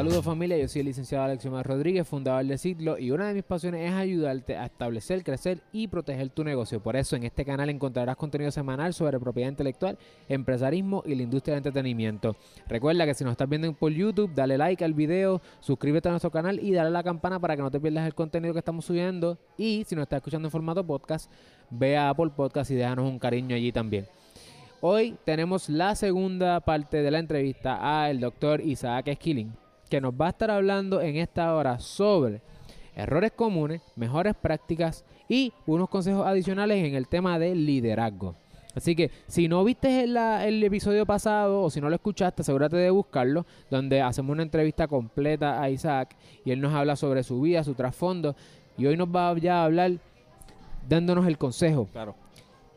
Saludos familia, yo soy el licenciado Alexiomar Rodríguez, fundador de Ciclo y una de mis pasiones es ayudarte a establecer, crecer y proteger tu negocio. Por eso en este canal encontrarás contenido semanal sobre propiedad intelectual, empresarismo y la industria del entretenimiento. Recuerda que si nos estás viendo por YouTube, dale like al video, suscríbete a nuestro canal y dale a la campana para que no te pierdas el contenido que estamos subiendo. Y si nos estás escuchando en formato podcast, ve a Apple Podcast y déjanos un cariño allí también. Hoy tenemos la segunda parte de la entrevista al doctor Isaac Esquilín que nos va a estar hablando en esta hora sobre errores comunes, mejores prácticas y unos consejos adicionales en el tema del liderazgo. Así que si no viste el, el, episodio pasado o si no lo escuchaste, asegúrate de buscarlo, donde hacemos una entrevista completa a Isaac y él nos habla sobre su vida, su trasfondo. Y hoy nos va ya a hablar dándonos el consejo. Claro.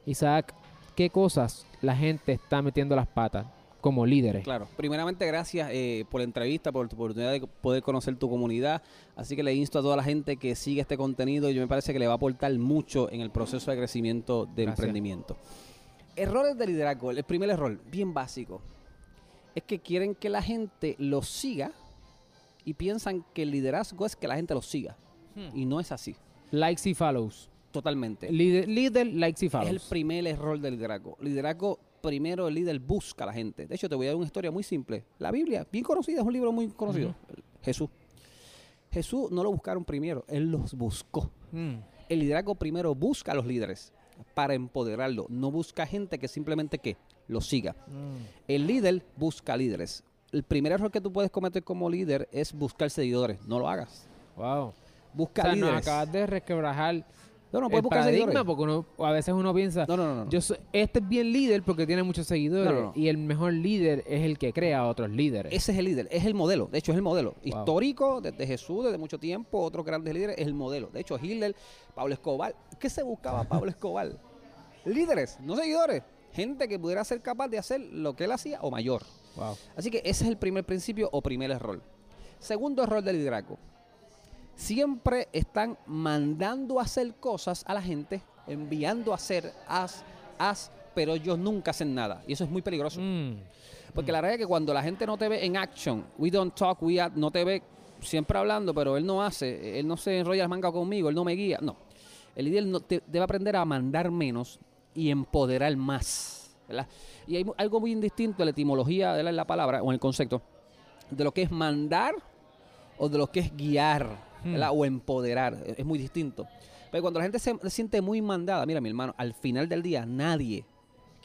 Isaac, ¿qué cosas la gente está metiendo las patas? Como líderes. Claro, primeramente gracias eh, por la entrevista, por tu oportunidad de poder conocer tu comunidad. Así que le insto a toda la gente que sigue este contenido y me parece que le va a aportar mucho en el proceso de crecimiento de emprendimiento. Errores de liderazgo. El primer error, bien básico, es que quieren que la gente lo siga y piensan que el liderazgo es que la gente lo siga. Hmm. Y no es así. Likes y follows. Totalmente. Líder, líder, likes y follows. Es el primer error del liderazgo. Liderazgo primero el líder busca a la gente. De hecho, te voy a dar una historia muy simple. La Biblia, bien conocida, es un libro muy conocido. Jesús. Jesús no lo buscaron primero, él los buscó. Mm. El liderazgo primero busca a los líderes para empoderarlo. No busca gente que simplemente que lo siga. Mm. El líder busca líderes. El primer error que tú puedes cometer como líder es buscar seguidores. No lo hagas. Wow. Busca o líderes. acabas de resquebrajar no, no, puedes buscar paradigma, porque uno, a veces uno piensa, no, no, no, Yo este es bien líder porque tiene muchos seguidores y el mejor líder es el que crea a otros líderes. Ese es el líder, es el modelo, de hecho es el modelo histórico desde Jesús, desde mucho tiempo, otros grandes líderes, es el modelo. De hecho, Hitler, Pablo Escobar, ¿qué se buscaba Pablo Escobar? líderes, no seguidores, gente que pudiera ser capaz de hacer lo que él hacía o mayor. Así que ese es el primer principio o primer error. Segundo error del liderazgo siempre están mandando a hacer cosas a la gente, enviando a hacer, haz, haz, pero ellos nunca hacen nada. Y eso es muy peligroso. Mm. Porque la realidad es que cuando la gente no te ve en action, we don't talk, we no te ve siempre hablando, pero él no hace, él no se enrolla las mangas conmigo, él no me guía. No. El líder no debe aprender a mandar menos y empoderar más. Y hay algo muy indistinto en la etimología de la palabra o en el concepto de lo que es mandar o de lo que es guiar. Hmm. o empoderar. Es muy distinto. Pero cuando la gente se, siente muy mandada, mira mi hermano, al final del día nadie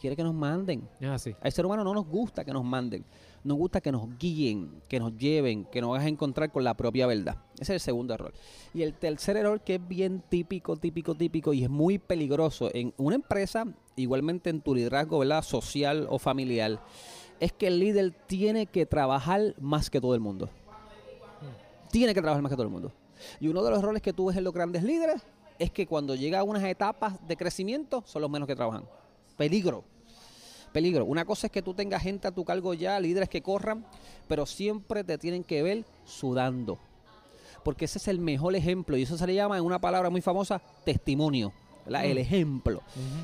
quiere que nos manden. Ah, sí. Al ser humano no nos gusta que nos manden. Nos gusta que nos guíen, que nos lleven, que nos hagan encontrar con la propia verdad. Ese es el segundo error. Y el tercer error que es bien típico, típico, típico y es muy peligroso en una empresa, igualmente en tu liderazgo ¿verdad? social o familiar, es que el líder tiene que trabajar más que todo el mundo. Hmm. Tiene que trabajar más que todo el mundo. Y uno de los roles que tú ves en los grandes líderes es que cuando llega a unas etapas de crecimiento son los menos que trabajan. Peligro. Peligro. Una cosa es que tú tengas gente a tu cargo ya, líderes que corran, pero siempre te tienen que ver sudando. Porque ese es el mejor ejemplo y eso se le llama en una palabra muy famosa testimonio. El mm. ejemplo.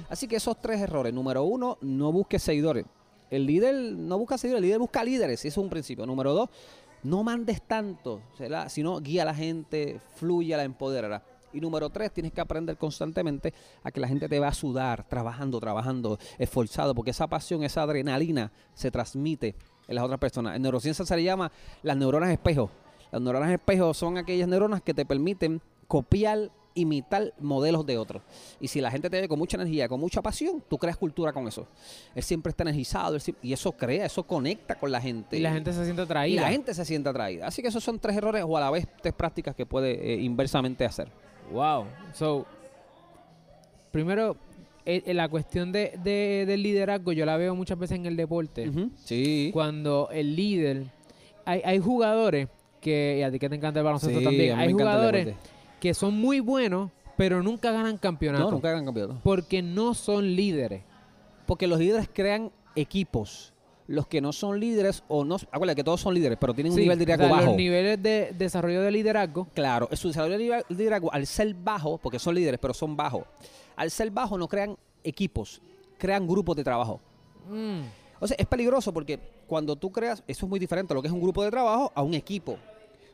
Así que esos tres errores. Número uno, no busques seguidores. El líder no busca seguidores, el líder busca líderes. Eso es un principio. Número dos, no mandes tanto, sino guía a la gente, fluye, la empoderará. Y número tres, tienes que aprender constantemente a que la gente te va a sudar, trabajando, trabajando, esforzado, porque esa pasión, esa adrenalina se transmite en las otras personas. En neurociencia se le llama las neuronas espejo. Las neuronas espejo son aquellas neuronas que te permiten copiar imitar modelos de otros. Y si la gente te ve con mucha energía, con mucha pasión, tú creas cultura con eso. Él siempre está energizado y eso crea, eso conecta con la gente. Y la gente se siente atraída. Y la gente se siente atraída. Así que esos son tres errores o a la vez tres prácticas que puede eh, inversamente hacer. Wow. So, primero, eh, eh, la cuestión de, del liderazgo yo la veo muchas veces en el deporte. Sí. Cuando el líder... Hay, hay jugadores que... Y a ti que te encanta el baloncesto también. Hay jugadores que son muy buenos, pero nunca ganan campeonato. No, nunca ganan campeonato. Porque no son líderes. Porque los líderes crean equipos. Los que no son líderes o no... Acuérdate que todos son líderes, pero tienen un nivel de liderazgo bajo. Los niveles de desarrollo de liderazgo. Claro, su desarrollo de liderazgo al ser bajo, porque son líderes, pero son bajos. Al ser bajo no crean equipos, crean grupos de trabajo. Mm. O sea, es peligroso porque cuando tú creas, eso es muy diferente a lo que es un grupo de trabajo a un equipo.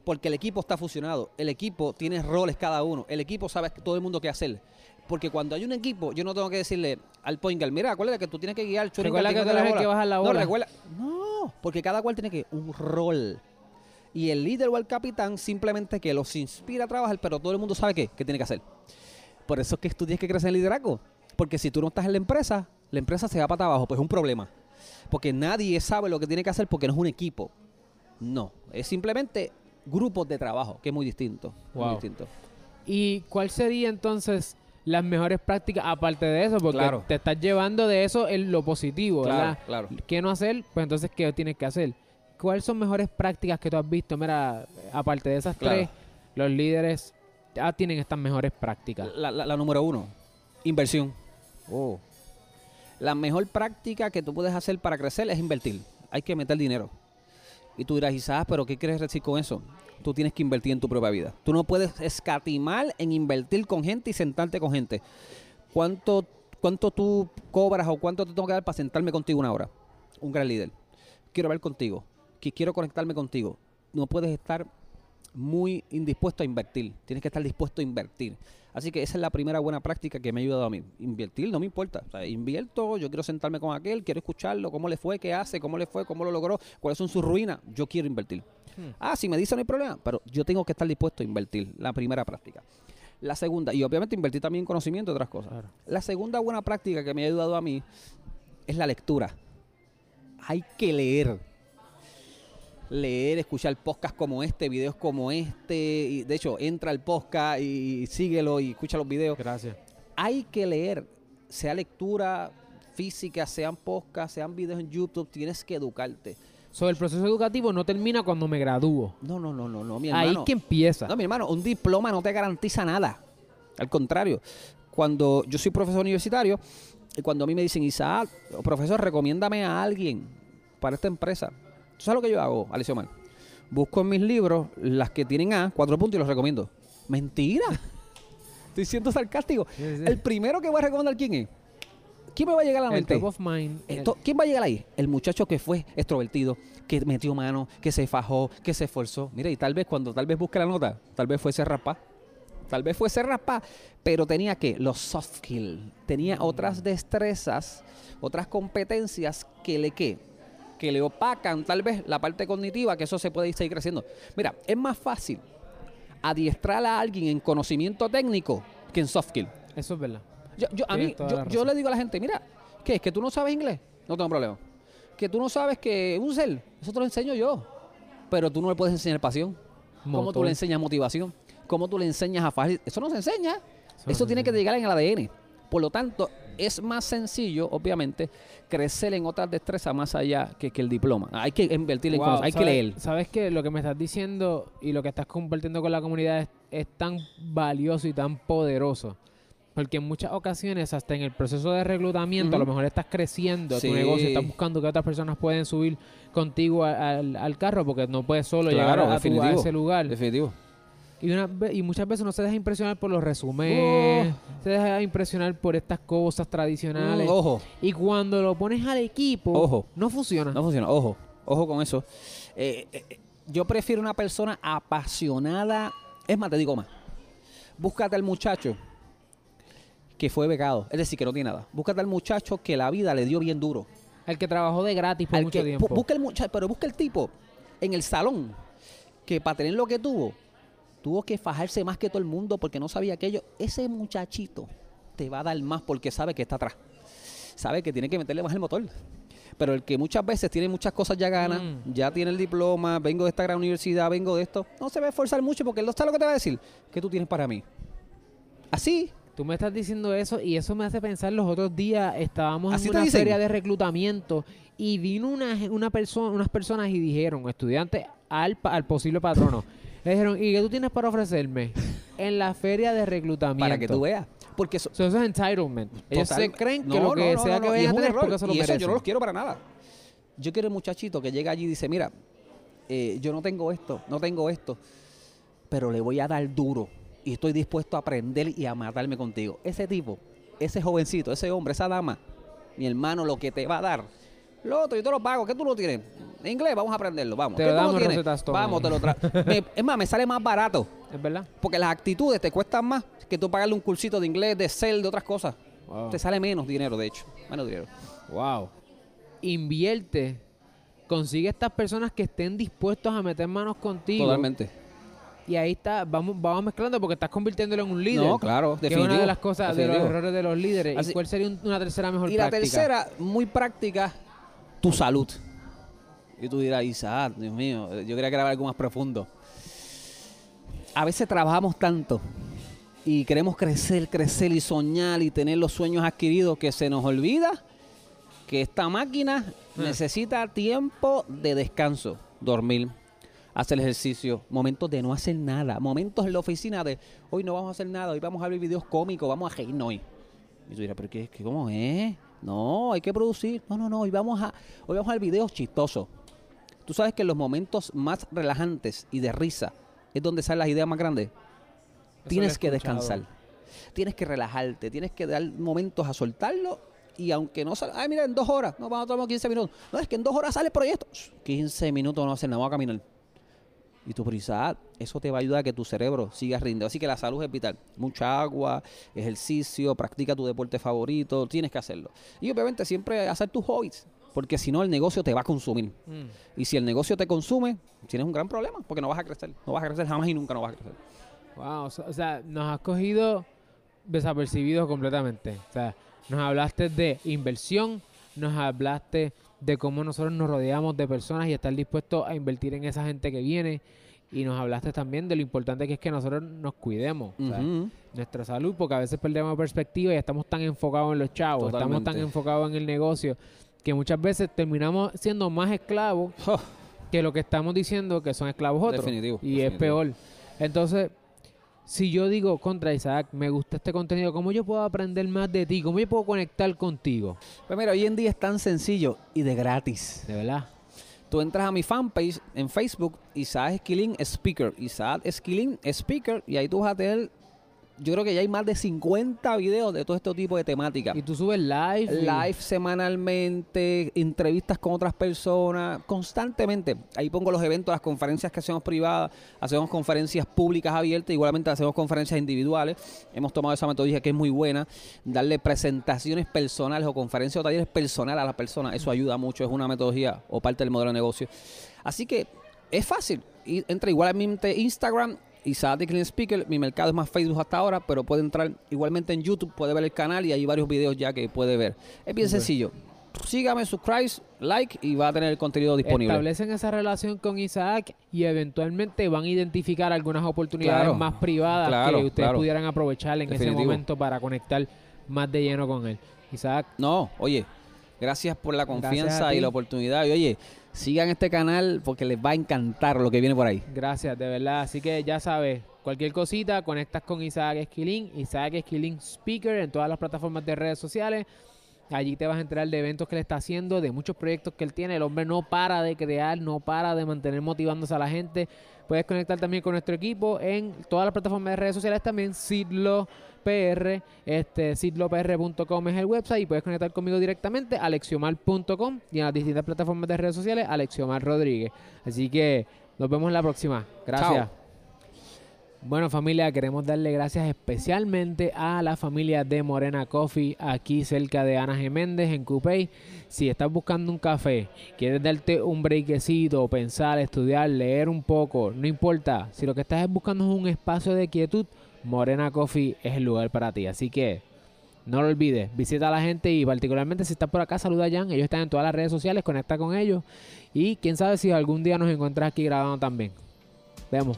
Porque el equipo está fusionado, el equipo tiene roles cada uno, el equipo sabe todo el mundo qué hacer. Porque cuando hay un equipo, yo no tengo que decirle al point guard, mira, acuérdate que tú tienes que guiar, Recuerda que tienes tú eres el que baja la No, bola. recuerda- no, porque cada cual tiene que un rol. Y el líder o el capitán simplemente que los inspira a trabajar, pero todo el mundo sabe qué, qué tiene que hacer. Por eso es que estudias que crecer en liderazgo. Porque si tú no estás en la empresa, la empresa se va para abajo, pues es un problema. Porque nadie sabe lo que tiene que hacer porque no es un equipo. No, es simplemente grupos de trabajo, que es muy distinto. muy distinto. ¿Y cuál sería entonces las mejores prácticas aparte de eso? Porque Claro. te estás llevando de eso en lo positivo, Claro, ¿verdad? claro. ¿Qué no hacer? Pues entonces, ¿qué tienes que hacer? ¿Cuáles son mejores prácticas que tú has visto? Mira, aparte de esas Claro. tres, los líderes ya tienen estas mejores prácticas. La, la- la número uno, inversión. Oh. La mejor práctica que tú puedes hacer para crecer es invertir. Hay que meter dinero. Y tú dirás, quizás, pero ¿qué quieres decir con eso? Tú tienes que invertir en tu propia vida. Tú no puedes escatimar en invertir con gente y sentarte con gente. ¿Cuánto, cuánto tú cobras o cuánto te tengo que dar para sentarme contigo una hora? Un gran líder. Quiero hablar contigo. Quiero conectarme contigo. No puedes estar muy indispuesto a invertir. Tienes que estar dispuesto a invertir. Así que esa es la primera buena práctica que me ha ayudado a mí. Invertir no me importa. O sea, invierto, yo quiero sentarme con aquel, quiero escucharlo, cómo le fue, qué hace, cómo le fue, cómo lo logró, cuáles son sus ruinas. Yo quiero invertir. Hmm. Ah, si me dice no hay problema, pero yo tengo que estar dispuesto a invertir. La primera práctica. La segunda, y obviamente invertir también en conocimiento y otras cosas. Claro. La segunda buena práctica que me ha ayudado a mí es la lectura. Hay que leer. Leer, escuchar podcasts como este, videos como este. Y de hecho, entra al podcast y síguelo y escucha los videos. Gracias. Hay que leer, sea lectura física, sean podcasts, sean videos en YouTube, tienes que educarte. Sobre el proceso educativo no termina cuando me gradúo. No, no, no, no, no, mi Ahí hermano. que empieza. No, mi hermano, un diploma no te garantiza nada. Al contrario, cuando yo soy profesor universitario, y cuando a mí me dicen, Isaac, profesor, recomiéndame a alguien para esta empresa. ¿Tú sabes lo que yo hago, Alicia Omar? Busco en mis libros las que tienen A, cuatro puntos y los recomiendo. Mentira. Estoy siendo sarcástico. Sí, sí. El primero que voy a recomendar, ¿quién es? ¿Quién me va a llegar a la el mente? top of mind. el- Esto- ¿Quién va a llegar ahí? El muchacho que fue extrovertido, que metió mano, que se fajó, que se esforzó. Mira, y tal vez cuando tal vez busque la nota, tal vez fuese rapá. Tal vez fuese rapá, pero tenía que los soft skills, tenía otras destrezas, otras competencias que le que que le opacan tal vez la parte cognitiva, que eso se puede seguir creciendo. Mira, es más fácil adiestrar a alguien en conocimiento técnico que en soft skill. Eso es verdad. Yo, yo- a mí, yo, yo le digo a la gente, mira, ¿qué es? ¿Que tú no sabes inglés? No tengo problema. Que tú no sabes que un ser, eso te lo enseño yo. Pero tú no le puedes enseñar pasión. ¿Cómo tú le enseñas motivación? ¿Cómo tú le enseñas a fajar? Eso no se enseña. Eso tiene que llegar en el ADN. Por lo tanto, es más sencillo, obviamente, crecer en otras destrezas más allá que, que el diploma. Hay que invertir en cosas, hay que ¿sabes- leer. Sabes que lo que me estás diciendo y lo que estás compartiendo con la comunidad es, es tan valioso y tan poderoso. Porque en muchas ocasiones, hasta en el proceso de reclutamiento, a lo mejor estás creciendo Sí. tu negocio, estás buscando que otras personas pueden subir contigo a- al, al carro porque no puedes solo Claro, llegar a, tu- a ese lugar. Definitivo. Y, una y muchas veces no se deja impresionar por los resúmenes, se deja impresionar por estas cosas tradicionales. Mm, ojo, Y cuando lo pones al equipo, Ojo. no funciona. No funciona. Ojo, ojo con eso. Eh, eh, eh, yo prefiero una persona apasionada. Es más, te digo más. Búscate al muchacho que fue becado. Es decir, que no tiene nada. Búscate al muchacho que la vida le dio bien duro. El que trabajó de gratis por Al mucho que- tiempo. bu- Busca el muchacho, pero busca el tipo en el salón que para tener lo que tuvo, tuvo que fajarse más que todo el mundo porque no sabía aquello. Ese muchachito te va a dar más porque sabe que está atrás. Sabe que tiene que meterle más el motor. Pero el que muchas veces tiene muchas cosas ya gana, Mm. ya tiene el diploma, vengo de esta gran universidad, vengo de esto, no se va a esforzar mucho porque él no sabe lo que te va a decir. ¿Qué tú tienes para mí? Así, Tú me estás diciendo eso y eso me hace pensar los otros días estábamos ¿Así en una feria de reclutamiento y vino una, una persona, unas personas y dijeron, estudiantes al, al posible patrono, le dijeron, ¿y qué tú tienes para ofrecerme? En la feria de reclutamiento. para que tú veas. Porque eso, So, eso es entitlement. Ellos Total- se creen que No, lo que no, no, sea no, que no, vayan es a un tener porque se lo y eso yo no los quiero para nada. Yo quiero el muchachito que llega allí y dice, mira, eh, yo no tengo esto, no tengo esto, pero le voy a dar duro y estoy dispuesto a aprender y a matarme contigo. Ese tipo, ese jovencito, ese hombre, esa dama, mi hermano, lo que te va a dar lo otro, yo te lo pago. ¿Qué tú lo tienes? Inglés, vamos a aprenderlo, vamos. Te ¿Qué lo tú damos tienes? Rosetta Stone Vamos, te lo tra- Es más, me sale más barato. ¿Es verdad? Porque las actitudes te cuestan más que tú pagarle un cursito de inglés, de cel, de otras cosas. Wow. Te sale menos dinero, de hecho. Menos dinero. Wow. Invierte. Consigue estas personas que estén dispuestos a meter manos contigo. Totalmente. Y ahí está, vamos, vamos mezclando porque estás convirtiéndolo en un líder. No, claro, Que es una de las cosas, de los definitivo. errores de los líderes. Así- ¿Y cuál sería un- una tercera mejor Y la práctica? tercera, muy práctica, tu salud. Y tú dirás, Isaac, Dios mío, yo quería que era algo más profundo. A veces trabajamos tanto y queremos crecer, crecer y soñar y tener los sueños adquiridos que se nos olvida que esta máquina Ah. necesita tiempo de descanso, dormir, hacer ejercicio, momentos de no hacer nada, momentos en la oficina de hoy no vamos a hacer nada, hoy vamos a ver videos cómicos, vamos a reírnos hoy. Y tú dirás, pero qué, qué cómo es? No, hay que producir. No, no, no, hoy vamos a hoy vamos a ver videos chistosos. Tú sabes que en los momentos más relajantes y de risa es donde salen las ideas más grandes. Eso Tienes que descansar. Tienes que relajarte, tienes que dar momentos a soltarlo y aunque no salga, ay mira, en dos horas, no vamos a tomar 15 minutos. No, es que en dos horas sale el proyecto. Shh, 15 minutos no hacer nada, vamos a caminar. Y tu prisa, eso te va a ayudar a que tu cerebro siga rindiendo. Así que la salud es vital. Mucha agua, ejercicio, practica tu deporte favorito, tienes que hacerlo. Y obviamente siempre hacer tus hobbies, porque si no el negocio te va a consumir. Mm. Y si el negocio te consume, tienes un gran problema, porque no vas a crecer. No vas a crecer jamás y nunca no vas a crecer. Wow, o sea- o sea, nos has cogido desapercibidos completamente. O sea, nos hablaste de inversión, nos hablaste de cómo nosotros nos rodeamos de personas y estar dispuestos a invertir en esa gente que viene. Y nos hablaste también de lo importante que es que nosotros nos cuidemos. o sea, Ujú. nuestra salud, porque a veces perdemos perspectiva y estamos tan enfocados en los chavos, estamos tan enfocados en el negocio, que muchas veces terminamos siendo más esclavos Oh, que lo que estamos diciendo que son esclavos otros. Definitivo, Y es peor. Entonces, si yo digo contra Isaac, me gusta este contenido, ¿cómo yo puedo aprender más de ti? ¿Cómo yo puedo conectar contigo? Pues mira, hoy en día es tan sencillo y de gratis. De verdad. Tú entras a mi fanpage en Facebook, Isaac Esquilín Speaker. Isaac Esquilín Speaker. Y ahí tú vas a tener, yo creo que ya hay más de 50 videos de todo este tipo de temática. Y tú subes live. y- Live semanalmente, entrevistas con otras personas, constantemente. Ahí pongo los eventos, las conferencias que hacemos privadas, hacemos conferencias públicas abiertas, igualmente hacemos conferencias individuales. Hemos tomado esa metodología que es muy buena, darle presentaciones personales o conferencias o talleres personales a las personas, eso ayuda mucho, es una metodología o parte del modelo de negocio. Así que es fácil, entra igualmente Instagram, Isaac de Clean Speaker, mi mercado es más Facebook hasta ahora, pero puede entrar igualmente en YouTube, puede ver el canal y hay varios videos ya que puede ver. Es bien sencillo. Sígame, subscribe, like y va a tener el contenido disponible. Establecen esa relación con Isaac y eventualmente van a identificar algunas oportunidades Claro, más privadas claro, que ustedes claro. pudieran aprovechar en ese momento para conectar más de lleno con él. Isaac, No, oye, gracias por la confianza y la oportunidad. Y oye, sigan este canal porque les va a encantar lo que viene por ahí. Gracias, de verdad. Así que ya sabes, cualquier cosita, conectas con Isaac Esquilín, Isaac Esquilín Speaker en todas las plataformas de redes sociales. Allí te vas a enterar de eventos que él está haciendo, de muchos proyectos que él tiene. El hombre no para de crear, no para de mantener motivándose a la gente. Puedes conectar también con nuestro equipo en todas las plataformas de redes sociales también. Sidlo PR, este, sidlopr.com es el website y puedes conectar conmigo directamente a alexiomar.com y en las distintas plataformas de redes sociales Alexiomar Rodríguez. Así que nos vemos en la próxima. Gracias. Bueno familia, queremos darle gracias especialmente a la familia de Morena Coffee aquí cerca de Ana Geméndez en Coupey. Si estás buscando un café, quieres darte un breakcito, pensar, estudiar, leer un poco, no importa. Si lo que estás buscando es un espacio de quietud, Morena Coffee es el lugar para ti. Así que no lo olvides, visita a la gente y particularmente si estás por acá, saluda a Jan. Ellos están en todas las redes sociales, conecta con ellos. Y quién sabe si algún día nos encuentras aquí grabando también. Vemos.